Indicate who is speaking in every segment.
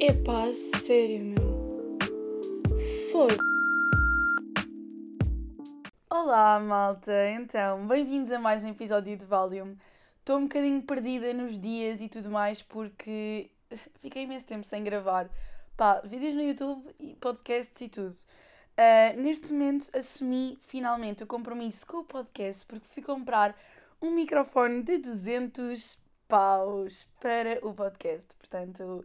Speaker 1: Epá, sério, meu. Foda.
Speaker 2: Olá, malta! Então, bem-vindos a mais um episódio de Valium. Estou um bocadinho perdida nos dias e tudo mais porque fiquei imenso tempo sem gravar. Pá, vídeos no YouTube e podcasts e tudo. Uh, neste momento assumi finalmente o compromisso com o podcast porque fui comprar um microfone de 200 paus para o podcast. Portanto,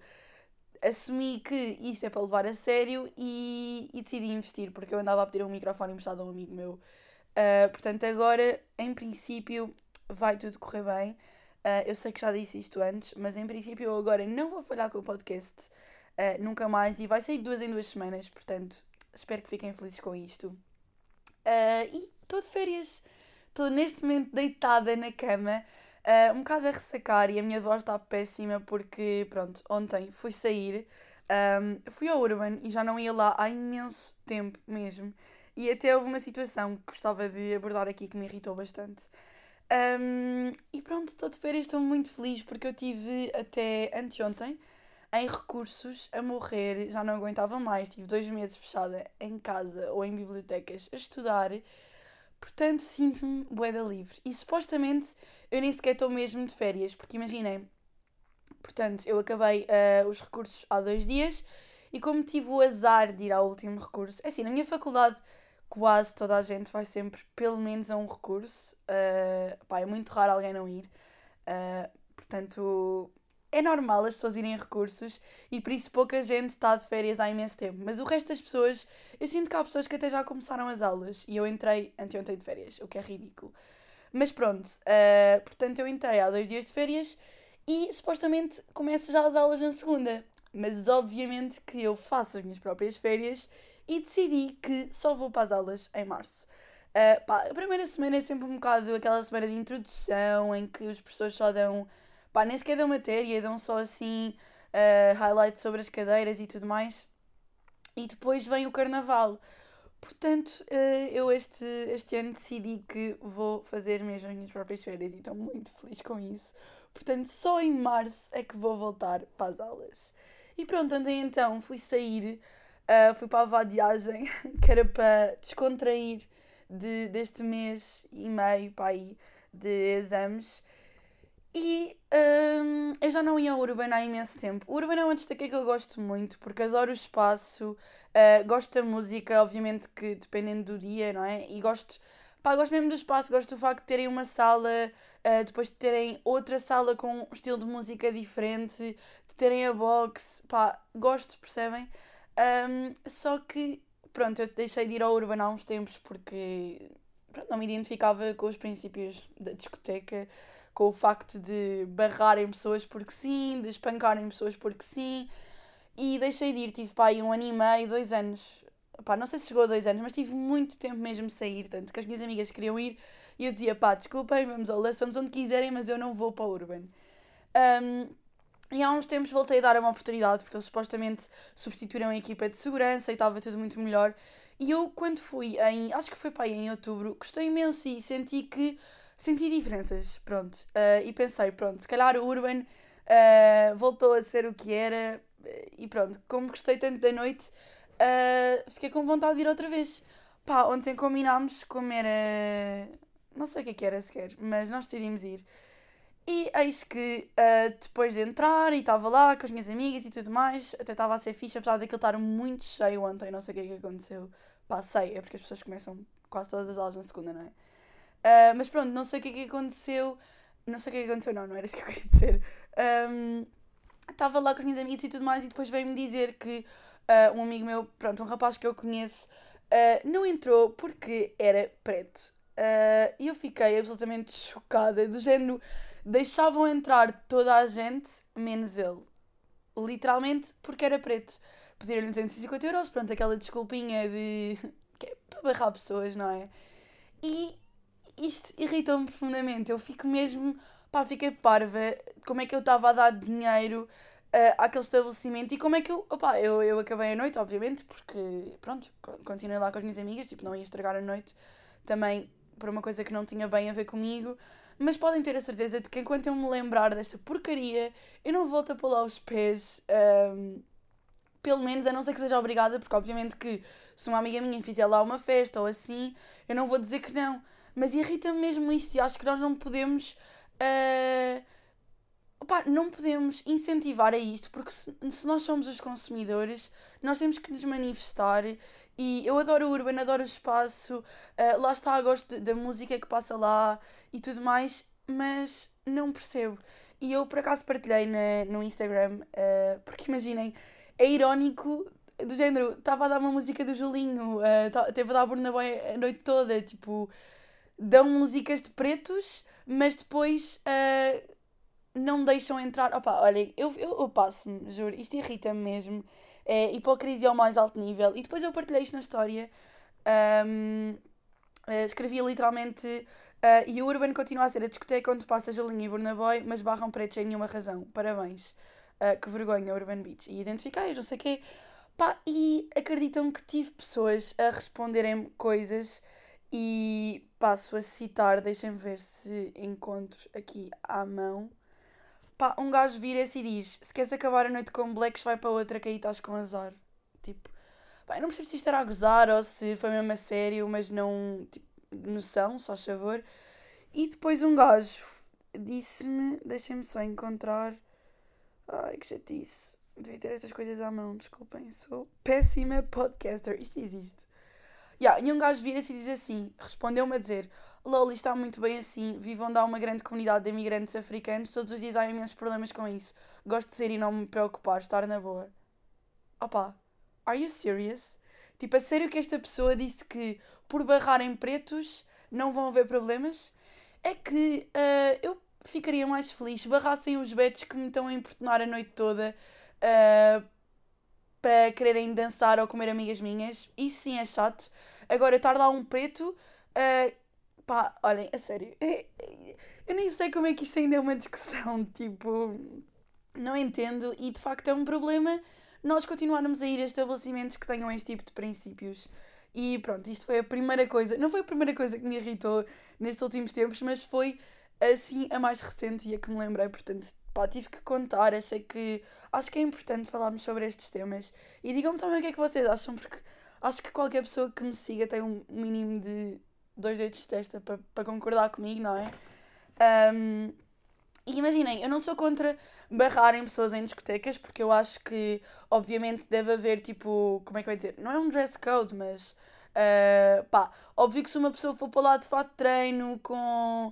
Speaker 2: assumi que isto é para levar a sério e, e decidi investir, porque eu andava a pedir um microfone emprestado a um amigo meu. Uh, portanto, agora, em princípio, vai tudo correr bem. Uh, eu sei que já disse isto antes, mas em princípio eu agora não vou falhar com o podcast uh, nunca mais e vai sair duas em duas semanas, portanto, espero que fiquem felizes com isto. e estou de férias. Estou neste momento deitada na cama Uh, um bocado a ressacar e a minha voz está péssima porque, pronto, ontem fui sair, um, fui ao Urban e já não ia lá há imenso tempo mesmo. E até houve uma situação que gostava de abordar aqui que me irritou bastante. Um, e pronto, estou de férias, estou muito feliz porque eu tive até anteontem em recursos a morrer, já não aguentava mais, tive dois meses fechada em casa ou em bibliotecas a estudar Portanto, sinto-me boeda livre. E supostamente eu nem sequer estou mesmo de férias, porque imaginem, portanto, eu acabei uh, os recursos há dois dias e como tive o azar de ir ao último recurso, é assim, na minha faculdade quase toda a gente vai sempre pelo menos a um recurso. Uh, pá, é muito raro alguém não ir. Uh, portanto, é normal as pessoas irem a recursos e por isso pouca gente está de férias há imenso tempo. Mas o resto das pessoas, eu sinto que há pessoas que até já começaram as aulas e eu entrei anteontem de férias, o que é ridículo. Mas pronto, uh, portanto eu entrei há dois dias de férias e supostamente começo já as aulas na segunda. Mas obviamente que eu faço as minhas próprias férias e decidi que só vou para as aulas em março. Uh, pá, a primeira semana é sempre um bocado aquela semana de introdução em que os professores só dão pá, nem sequer dão matéria, dão só assim uh, highlights sobre as cadeiras e tudo mais. E depois vem o carnaval. Portanto, uh, eu este, este ano decidi que vou fazer mesmo as minhas próprias férias e estou muito feliz com isso. Portanto, só em março é que vou voltar para as aulas. E pronto, ontem então fui sair, uh, fui para a vadiagem, que era para descontrair de, deste mês e meio para aí de exames. E um, eu já não ia ao Urban há imenso tempo. O Urban é uma destaque que eu gosto muito, porque adoro o espaço, uh, gosto da música, obviamente que dependendo do dia, não é? E gosto, pá, gosto mesmo do espaço, gosto do facto de terem uma sala, uh, depois de terem outra sala com um estilo de música diferente, de terem a box, pá, gosto, percebem? Um, só que, pronto, eu deixei de ir ao Urban há uns tempos porque pronto, não me identificava com os princípios da discoteca com o facto de barrarem pessoas porque sim, de espancarem pessoas porque sim. E deixei de ir, tive pá, aí um ano e meio, dois anos. Pá, não sei se chegou a dois anos, mas tive muito tempo mesmo de sair. Tanto que as minhas amigas queriam ir e eu dizia, pá, desculpem, vamos ao Less, vamos onde quiserem, mas eu não vou para o Urban. Um, e há uns tempos voltei a dar uma oportunidade, porque eles supostamente substituíram a equipa de segurança e estava tudo muito melhor. E eu, quando fui em, acho que foi para aí em outubro, gostei imenso e senti que senti diferenças, pronto. Uh, e pensei, pronto, se calhar o Urban uh, voltou a ser o que era e pronto, como gostei tanto da noite, uh, fiquei com vontade de ir outra vez. Pá, ontem combinámos como era. Não sei o que é que era sequer, mas nós decidimos ir. E eis que depois de entrar e estava lá com as minhas amigas e tudo mais, até estava a ser fixe, apesar daquilo estar muito cheio ontem, não sei o que é que aconteceu. Pá, sei, é porque as pessoas começam quase todas as aulas na segunda, não é? Uh, mas pronto, não sei o que é que aconteceu. Não sei o que é que aconteceu, não, não era isso que eu queria dizer. Estava um, lá com as minhas amigas e tudo mais, e depois veio-me dizer que uh, um amigo meu, pronto, um rapaz que eu conheço, uh, não entrou porque era preto. E eu fiquei absolutamente chocada, do género, deixavam entrar toda a gente, menos ele. Literalmente porque era preto. Pediram-lhe 250 euros, pronto, aquela desculpinha de. que é para barrar pessoas, não é? E isto irritou-me profundamente. Eu fico mesmo, pá, fiquei parva. Como é que eu estava a dar dinheiro uh, àquele estabelecimento e como é que eu, opá, eu, eu acabei a noite, obviamente, porque, pronto, continuei lá com as minhas amigas, tipo, não ia estragar a noite também por uma coisa que não tinha bem a ver comigo. Mas podem ter a certeza de que enquanto eu me lembrar desta porcaria, eu não volto a pôr lá os pés um, pelo menos, a não ser que seja obrigada, porque obviamente que se uma amiga minha fizer lá uma festa ou assim, eu não vou dizer que não. Mas irrita-me mesmo isto e acho que nós não podemos. Uh, não podemos incentivar a isto, porque se, se, nós somos os consumidores, nós temos que nos manifestar. E eu adoro o Urban, adoro o espaço, uh, lá está, gosto da música que passa lá e tudo mais, mas não percebo. E eu por acaso partilhei na, no Instagram, uh, porque imaginem, é irónico do género, estava a dar uma música do Julinho, uh, teve a dar Burna Boy a noite toda, tipo, dão músicas de pretos, mas depois uh, não deixam entrar. Opa, olhem, eu, eu, eu passo-me, juro, isto irrita-me mesmo. É hipocrisia ao mais alto nível. E depois eu partilhei isto na história. Um, uh, escrevi literalmente. Uh, e o Urban continua a ser a discoteca onde passa Julinho e Burna Boy, mas barram pretos sem nenhuma razão. Parabéns. Uh, que vergonha, Urban Beach. E identifiquei, não sei o quê. Pá, e acreditam que tive pessoas a responderem coisas e passo a citar, deixem-me ver se encontro aqui à mão. Pá, um gajo vira-se e diz: Se queres acabar a noite com blacks, vai para outra que aí estás com azar. Tipo, pá, eu não percebo se isto era a gozar ou se foi mesmo a sério, mas não. Tipo, noção, só favor. E depois um gajo disse-me: Deixem-me só encontrar. Ai, que chatice. Devia ter estas coisas à mão, desculpem, sou péssima podcaster. Isto existe. Yeah, e um gajo vira-se e diz assim: respondeu-me a dizer: Lol, está muito bem assim, vivo onde há uma grande comunidade de imigrantes africanos, todos os dias há imensos problemas com isso. Gosto de ser e não me preocupar, estar na boa. Opa, are you serious? Tipo, a sério que esta pessoa disse que por barrarem pretos não vão haver problemas? É que uh, eu ficaria mais feliz se barrassem os betos que me estão a importunar a noite toda uh, para quererem dançar ou comer amigas minhas. Isso sim é chato. Agora, estar lá um preto. Uh, pá, olhem, a sério. Eu nem sei como é que isto ainda é uma discussão. Tipo, não entendo. E de facto é um problema nós continuarmos a ir a estabelecimentos que tenham este tipo de princípios. E pronto, isto foi a primeira coisa. Não foi a primeira coisa que me irritou nestes últimos tempos, mas foi assim a mais recente e a que me lembrei. Portanto, pá, tive que contar, achei que. Acho que é importante falarmos sobre estes temas. E digam-me também o que é que vocês acham, porque acho que qualquer pessoa que me siga tem um mínimo de dois dedos de testa para pa concordar comigo, não é? Um, e imaginem, eu não sou contra barrarem pessoas em discotecas, porque eu acho que, obviamente, deve haver tipo. Como é que eu ia dizer? Não é um dress code, mas. Uh, pá, óbvio que se uma pessoa for para lá de fato treino com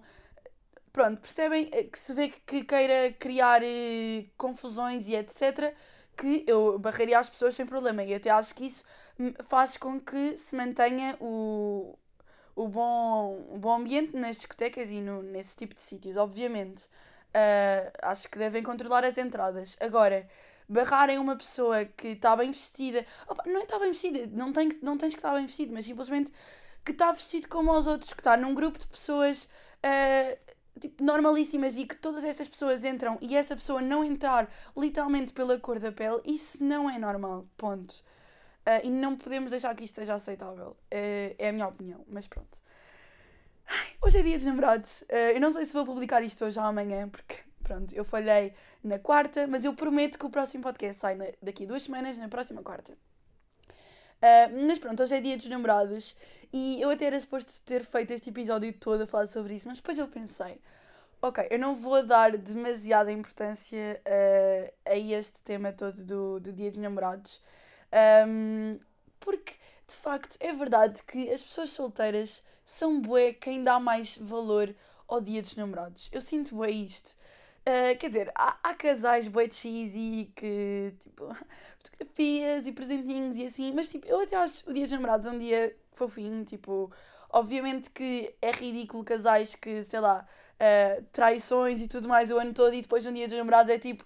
Speaker 2: pronto, percebem eh, que se vê que queira criar eh, confusões e etc., que eu barraria as pessoas sem problema. E até acho que isso faz com que se mantenha o, o, bom, o bom ambiente nas discotecas e no, nesse tipo de sítios, obviamente. Uh, acho que devem controlar as entradas. Agora, barrarem uma pessoa que está bem vestida. Opa, não é está bem vestida, não, tem, não tens que estar bem vestido, mas simplesmente que está vestido como aos outros, que está num grupo de pessoas. Uh, tipo, normalíssimas e que todas essas pessoas entram e essa pessoa não entrar literalmente pela cor da pele, isso não é normal. Ponto. Uh, e não podemos deixar que isto seja aceitável. Uh, é a minha opinião, mas pronto. Hoje é dia dos namorados. Uh, eu não sei se vou publicar isto hoje ou amanhã, porque pronto, eu falhei na quarta, mas eu prometo que o próximo podcast sai na, daqui a duas semanas, na próxima quarta. mas pronto, hoje é dia dos namorados e eu até era suposto ter feito este episódio todo a falar sobre isso, mas depois eu pensei, ok, eu não vou dar demasiada importância uh, a este tema todo do, do Dia dos Namorados, um, porque de facto é verdade que as pessoas solteiras são bué quem dá mais valor ao Dia dos Namorados. Eu sinto bué isto. Uh, quer dizer, há, há casais bué cheesy que, tipo, fotografias e presentinhos e assim, mas tipo, eu até acho o Dia dos Namorados um dia fofinho, tipo, obviamente que é ridículo casais que, sei lá, uh, traições e tudo mais o ano todo e depois no dia dos namorados é tipo,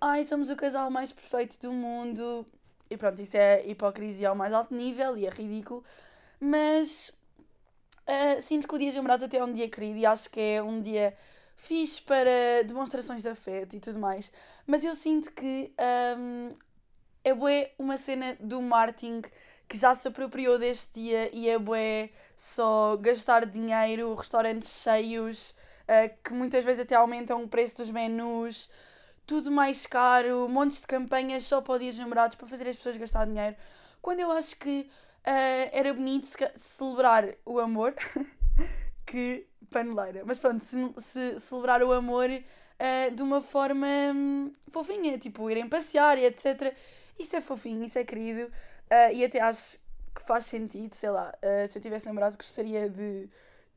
Speaker 2: ai, somos o casal mais perfeito do mundo. E pronto, isso é hipocrisia ao mais alto nível e é ridículo. Mas uh, sinto que o dia dos namorados até é um dia querido e acho que é um dia fixe para demonstrações de afeto e tudo mais. Mas eu sinto que um, é bué uma cena do marketing que já se apropriou deste dia e é bué só gastar dinheiro, restaurantes cheios, uh, que muitas vezes até aumentam o preço dos menus, tudo mais caro, montes de campanhas só para o dia dos namorados, para fazer as pessoas gastar dinheiro. Quando eu acho que uh, era bonito celebrar o amor, que paneleira, mas pronto, se, se celebrar o amor uh, de uma forma um, fofinha, tipo irem passear e etc. Isso é fofinho, isso é querido uh, e até acho que faz sentido, sei lá, se eu tivesse namorado gostaria de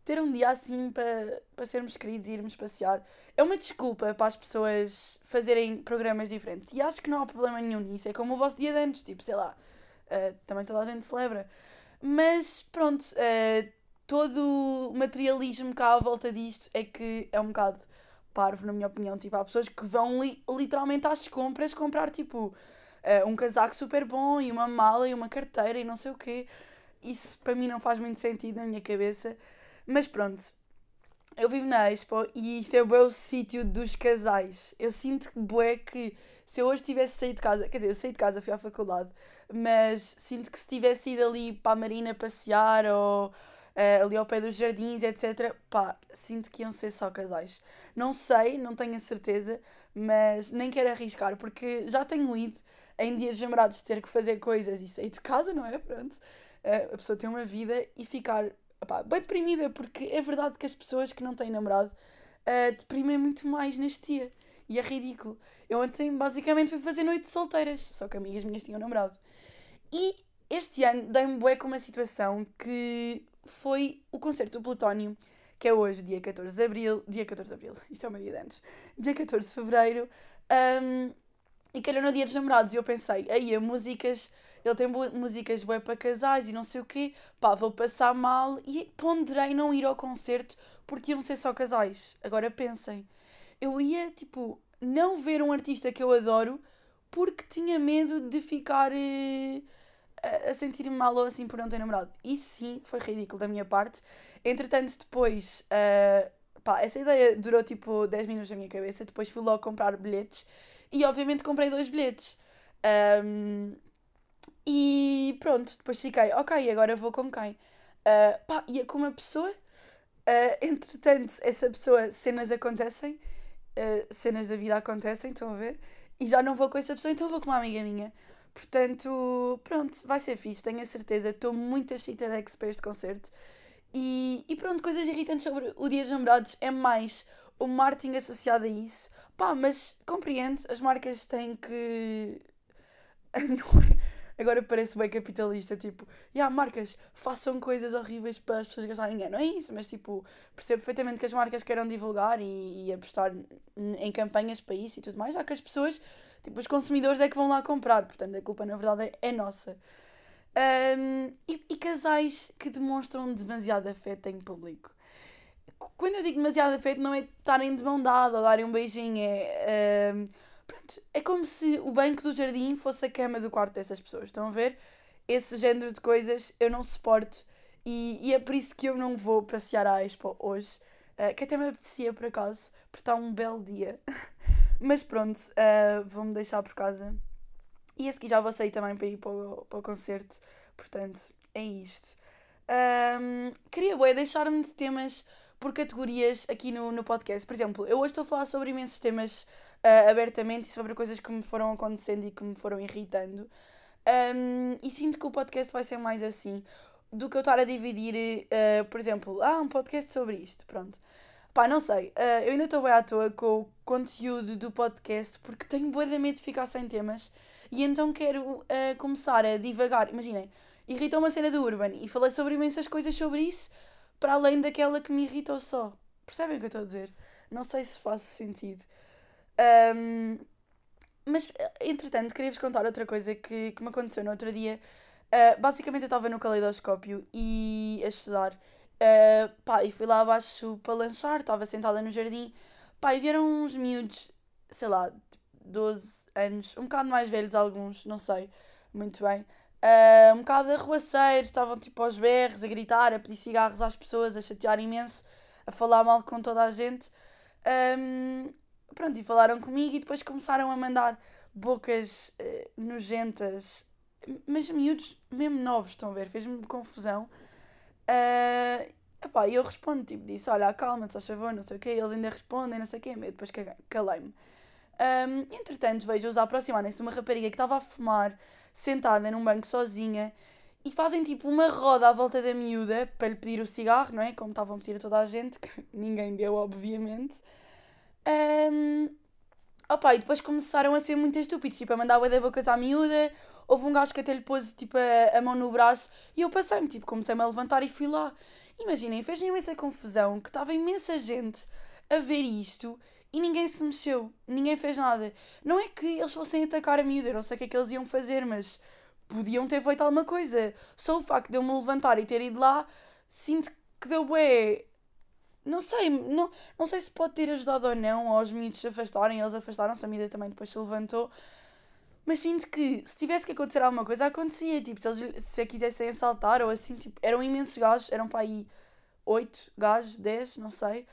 Speaker 2: ter um dia assim para, para sermos queridos e irmos passear é uma desculpa para as pessoas fazerem programas diferentes. E acho que não há problema nenhum nisso. É como o vosso dia de anos, tipo, sei lá, uh, também toda a gente celebra. Mas pronto, uh, todo o materialismo cá à volta disto é que é um bocado parvo, na minha opinião. Tipo, há pessoas que vão li literalmente às compras comprar tipo uh, um casaco super bom e uma mala e uma carteira e não sei o quê. Isso para mim não faz muito sentido na minha cabeça. Mas pronto, eu vivo na Expo e isto é o o sítio dos casais. Eu sinto bué que se eu hoje tivesse saído de casa, quer dizer, eu saí de casa, fui à faculdade, mas sinto que se tivesse ido ali para a Marina passear ou uh, ali ao pé dos jardins, etc., pá, sinto que iam ser só casais. Não sei, não tenho a certeza, mas nem quero arriscar, porque já tenho ido em dias de namorados ter que fazer coisas e sair de casa, não é? Pronto. Uh, a pessoa tem uma vida e ficar opá, bem deprimida, porque é verdade que as pessoas que não têm namorado uh, deprimem muito mais neste dia. E é ridículo. Eu ontem basicamente fui fazer noite de solteiras, só que amigas minhas tinham namorado. E este ano dei-me bué com uma situação que foi o concerto do Plutónio, que é hoje, dia 14 de Abril, dia 14 de Abril, isto é o meu dia de anos, dia 14 de Fevereiro, um, e calhou no dia dos namorados, e eu pensei, aí, músicas ele tem músicas bué para casais e não sei o quê, pá, vou passar mal e ponderei não ir ao concerto porque iam ser só casais. Agora pensem, eu ia, tipo, não ver um artista que eu adoro porque tinha medo de ficar uh, a, a sentir-me mal ou assim por não ter namorado. Isso sim foi ridículo da minha parte. Entretanto, depois, uh, pá, essa ideia durou tipo 10 minutos na minha cabeça. Depois fui logo comprar bilhetes e, obviamente, comprei dois bilhetes. Um, e pronto, depois fiquei, ok, agora vou com quem? Uh, pá, ia com uma pessoa, uh, entretanto, essa pessoa, cenas acontecem, uh, cenas da vida acontecem, estão a ver? E já não vou com essa pessoa, então vou com uma amiga minha. Portanto, pronto, vai ser fixe, tenho a certeza. Estou muito excita de expert de concerto. E, e pronto, coisas irritantes sobre o Dia dos Namorados é mais o marketing associado a isso. Pá, mas compreendo, as marcas têm que. É? Agora parece bem capitalista, tipo, e yeah, marcas, façam coisas horríveis para as pessoas gastarem dinheiro. Não é isso, mas tipo, percebo perfeitamente que as marcas queiram divulgar e, e apostar em campanhas para isso e tudo mais, já que as pessoas, tipo, os consumidores é que vão lá comprar, portanto a culpa na verdade é, é nossa. Um, e, e, casais que demonstram demasiado afeto em público. Quando eu digo demasiado afeto, não é estarem de mão dada ou darem um beijinho, é. Um, Pronto, é como se o banco do jardim fosse a cama do quarto dessas pessoas. Estão a ver? Esse género de coisas eu não suporto e, e é por isso que eu não vou passear à Expo hoje, uh, que até me apetecia por acaso, porque está um belo dia. Mas pronto, uh, vou-me deixar por casa. E esse aqui já vou sair também para ir para o, para o concerto, portanto, é isto. Um, queria bué, deixar-me de temas por categorias aqui no, no podcast. Por exemplo, eu hoje estou a falar sobre imensos temas uh, abertamente e sobre coisas que me foram acontecendo e que me foram irritando. Um, e sinto que o podcast vai ser mais assim do que eu estar a dividir, uh, por exemplo, ah, um podcast sobre isto, pronto. Pá, não sei, uh, eu ainda estou bem à toa com o conteúdo do podcast porque tenho boa medo de ficar sem temas e então quero uh, começar a divagar. Imaginem, irritou uma cena do Urban e falei sobre imensas coisas sobre isso, para além daquela que me irritou só. Percebem o que eu estou a dizer? Não sei se faz sentido. Um, mas, entretanto, queria-vos contar outra coisa que, que me aconteceu no outro dia. Uh, basicamente, eu estava no caleidoscópio e a estudar. Uh, pá, e fui lá abaixo para lanchar, estava sentada no jardim. Pá, e vieram uns miúdos, sei lá, 12 anos, um bocado mais velhos alguns, não sei muito bem. Uh, um bocado arruaceiros, estavam tipo aos berros, a gritar, a pedir cigarros às pessoas, a chatear imenso, a falar mal com toda a gente. Um, pronto, e falaram comigo e depois começaram a mandar bocas uh, nojentas, mas miúdos mesmo novos, estão a ver? Fez-me confusão. Uh, epá, eu respondo, tipo, disse, olha, calma, só favor, não sei o quê, eles ainda respondem, não sei o quê, eu depois calei-me. Um, entretanto, vejo-os aproximarem-se de uma rapariga que estava a fumar, sentada num banco sozinha, e fazem tipo uma roda à volta da miúda para lhe pedir o cigarro, não é? Como estavam a pedir a toda a gente, que ninguém deu, obviamente. Um, opa, e depois começaram a ser muito estúpidos, tipo, a mandar da bocas à miúda. Houve um gajo que até lhe pôs tipo, a, a mão no braço e eu passei-me, tipo, comecei-me a levantar e fui lá. Imaginem, fez-me imensa confusão que estava imensa gente a ver isto e ninguém se mexeu, ninguém fez nada. Não é que eles fossem atacar a miúda, eu não sei o que é que eles iam fazer, mas podiam ter feito alguma coisa. Só o facto de eu me levantar e ter ido lá, sinto que deu bué. Não sei, não, não sei se pode ter ajudado ou não aos miúdos se afastarem, eles afastaram-se, a miúda também depois se levantou. Mas sinto que se tivesse que acontecer alguma coisa, acontecia. Tipo, se eles se a quisessem assaltar ou assim, tipo, eram imensos gajos, eram para aí 8 gajos, 10, não sei,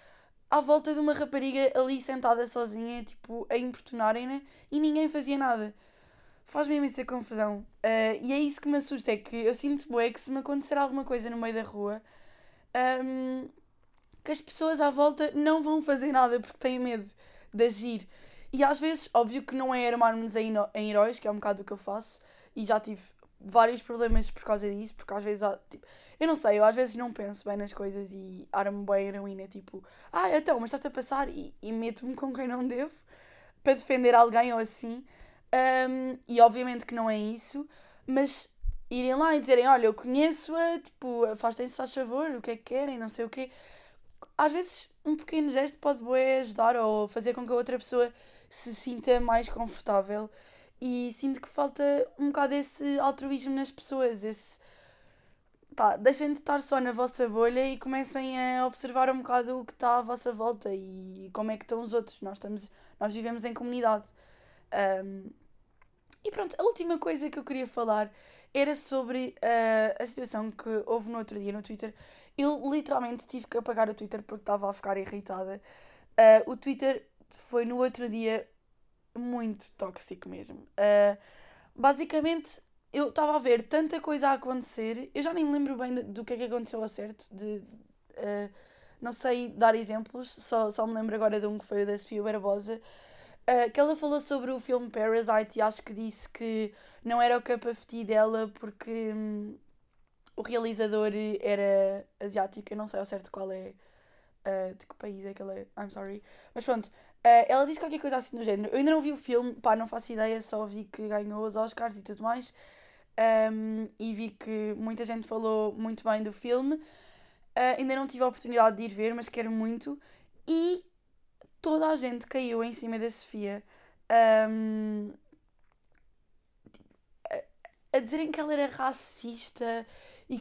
Speaker 2: à volta de uma rapariga ali sentada sozinha, tipo, a importunarem-na e ninguém fazia nada. Faz-me imensa confusão. Uh, e é isso que me assusta, é que eu sinto bué que se me acontecer alguma coisa no meio da rua, um, que as pessoas à volta não vão fazer nada porque têm medo de agir. E às vezes, óbvio que não é armar-nos em heróis, que é um bocado o que eu faço, e já tive vários problemas por causa disso, porque às vezes tipo, eu não sei, eu às vezes não penso bem nas coisas e armo bem a heroína, tipo, ah, então, mas estás-te a passar e, e meto-me com quem não devo para defender alguém ou assim. Um, e obviamente que não é isso, mas irem lá e dizerem, olha, eu conheço-a, tipo, afastem-se, faz favor, o que é que querem, não sei o quê. Às vezes um pequeno gesto pode ajudar ou fazer com que a outra pessoa se sinta mais confortável e sinto que falta um bocado esse altruísmo nas pessoas, esse pá, deixem de estar só na vossa bolha e comecem a observar um bocado o que está à vossa volta e como é que estão os outros. Nós, estamos, nós vivemos em comunidade. Um, e pronto, a última coisa que eu queria falar era sobre uh, a situação que houve no outro dia no Twitter. Eu literalmente tive que apagar o Twitter porque estava a ficar irritada. Uh, o Twitter foi no outro dia muito tóxico mesmo. Uh, basicamente, eu estava a ver tanta coisa a acontecer, eu já nem me lembro bem do que é que aconteceu a certo, de, uh, não sei dar exemplos, só, só me lembro agora de um que foi o da Sofia Barbosa, uh, que ela falou sobre o filme Parasite e acho que disse que não era o tea dela porque um, o realizador era asiático, eu não sei ao certo qual é, uh, de que país é que ele é, I'm sorry, mas pronto, Uh, ela disse qualquer coisa assim do género. Eu ainda não vi o filme, pá, não faço ideia, só vi que ganhou os Oscars e tudo mais. Um, e vi que muita gente falou muito bem do filme. Uh, ainda não tive a oportunidade de ir ver, mas quero muito. E toda a gente caiu em cima da Sofia. Um, a, a dizerem que ela era racista e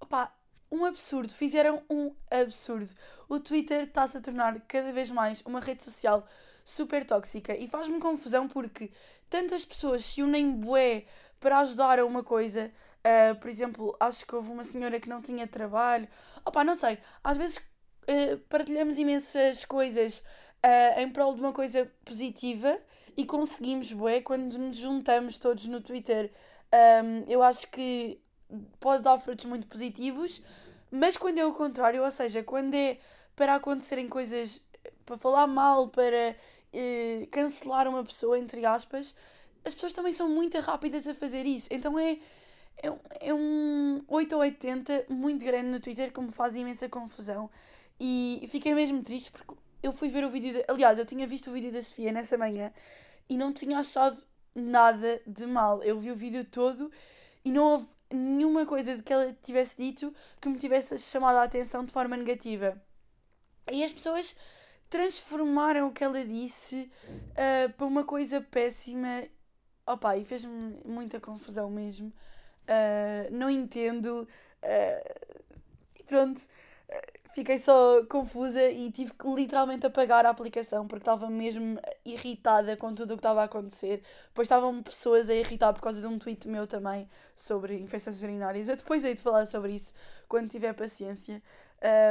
Speaker 2: opá, um absurdo, fizeram um absurdo. O Twitter está-se a tornar cada vez mais uma rede social super tóxica e faz-me confusão porque tantas pessoas se unem bué para ajudar a uma coisa. Uh, por exemplo, acho que houve uma senhora que não tinha trabalho. Opá, não sei. Às vezes uh, partilhamos imensas coisas uh, em prol de uma coisa positiva e conseguimos, bué, quando nos juntamos todos no Twitter. Um, eu acho que pode dar frutos muito positivos, mas quando é o contrário, ou seja, quando é para acontecerem coisas, para falar mal, para eh, cancelar uma pessoa, entre aspas, as pessoas também são muito rápidas a fazer isso. Então é, é, é um 8 ou 80 muito grande no Twitter que me faz imensa confusão. E fiquei mesmo triste porque eu fui ver o vídeo. De, aliás, eu tinha visto o vídeo da Sofia nessa manhã e não tinha achado nada de mal. Eu vi o vídeo todo e não houve nenhuma coisa de que ela tivesse dito que me tivesse chamado a atenção de forma negativa. E as pessoas transformaram o que ela disse uh, para uma coisa péssima. Opa, e fez-me muita confusão mesmo. Uh, não entendo. Uh, pronto fiquei só confusa e tive que literalmente apagar a aplicação porque estava mesmo irritada com tudo o que estava a acontecer. Depois estavam pessoas a irritar por causa de um tweet meu também sobre infecções urinárias. Eu depois hei de falar sobre isso quando tiver paciência.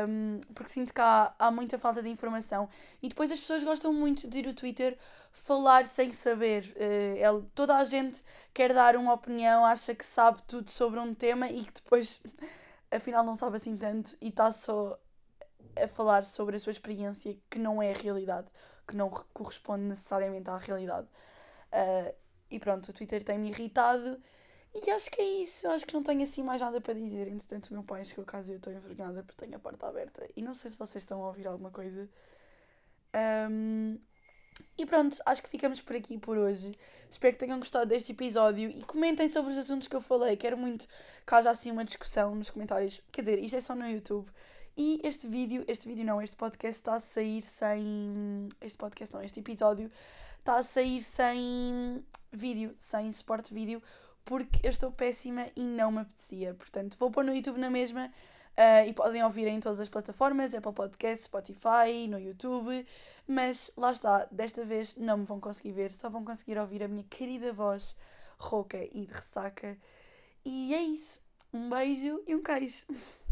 Speaker 2: Um, porque sinto que há, há muita falta de informação e depois as pessoas gostam muito de ir ao Twitter falar sem saber. Uh, toda a gente quer dar uma opinião, acha que sabe tudo sobre um tema e que depois afinal não sabe assim tanto e está só a falar sobre a sua experiência que não é a realidade, que não corresponde necessariamente à realidade. Uh, e pronto, o Twitter tem-me irritado e acho que é isso. Acho que não tenho assim mais nada para dizer. Entretanto, o meu pai chegou a casa e eu estou envergonhada porque tenho a porta aberta. E não sei se vocês estão a ouvir alguma coisa. Um, e pronto, acho que ficamos por aqui por hoje. Espero que tenham gostado deste episódio e comentem sobre os assuntos que eu falei. Quero muito que haja assim uma discussão nos comentários. Quer dizer, isto é só no YouTube. E este vídeo, este vídeo não, este podcast está a sair sem. Este podcast não, este episódio está a sair sem vídeo, sem suporte vídeo, porque eu estou péssima e não me apetecia. Portanto, vou pôr no YouTube na mesma uh, e podem ouvir em todas as plataformas, Apple Podcast, Spotify, no YouTube. Mas lá está, desta vez não me vão conseguir ver, só vão conseguir ouvir a minha querida voz rouca e de ressaca. E é isso. Um beijo e um queijo.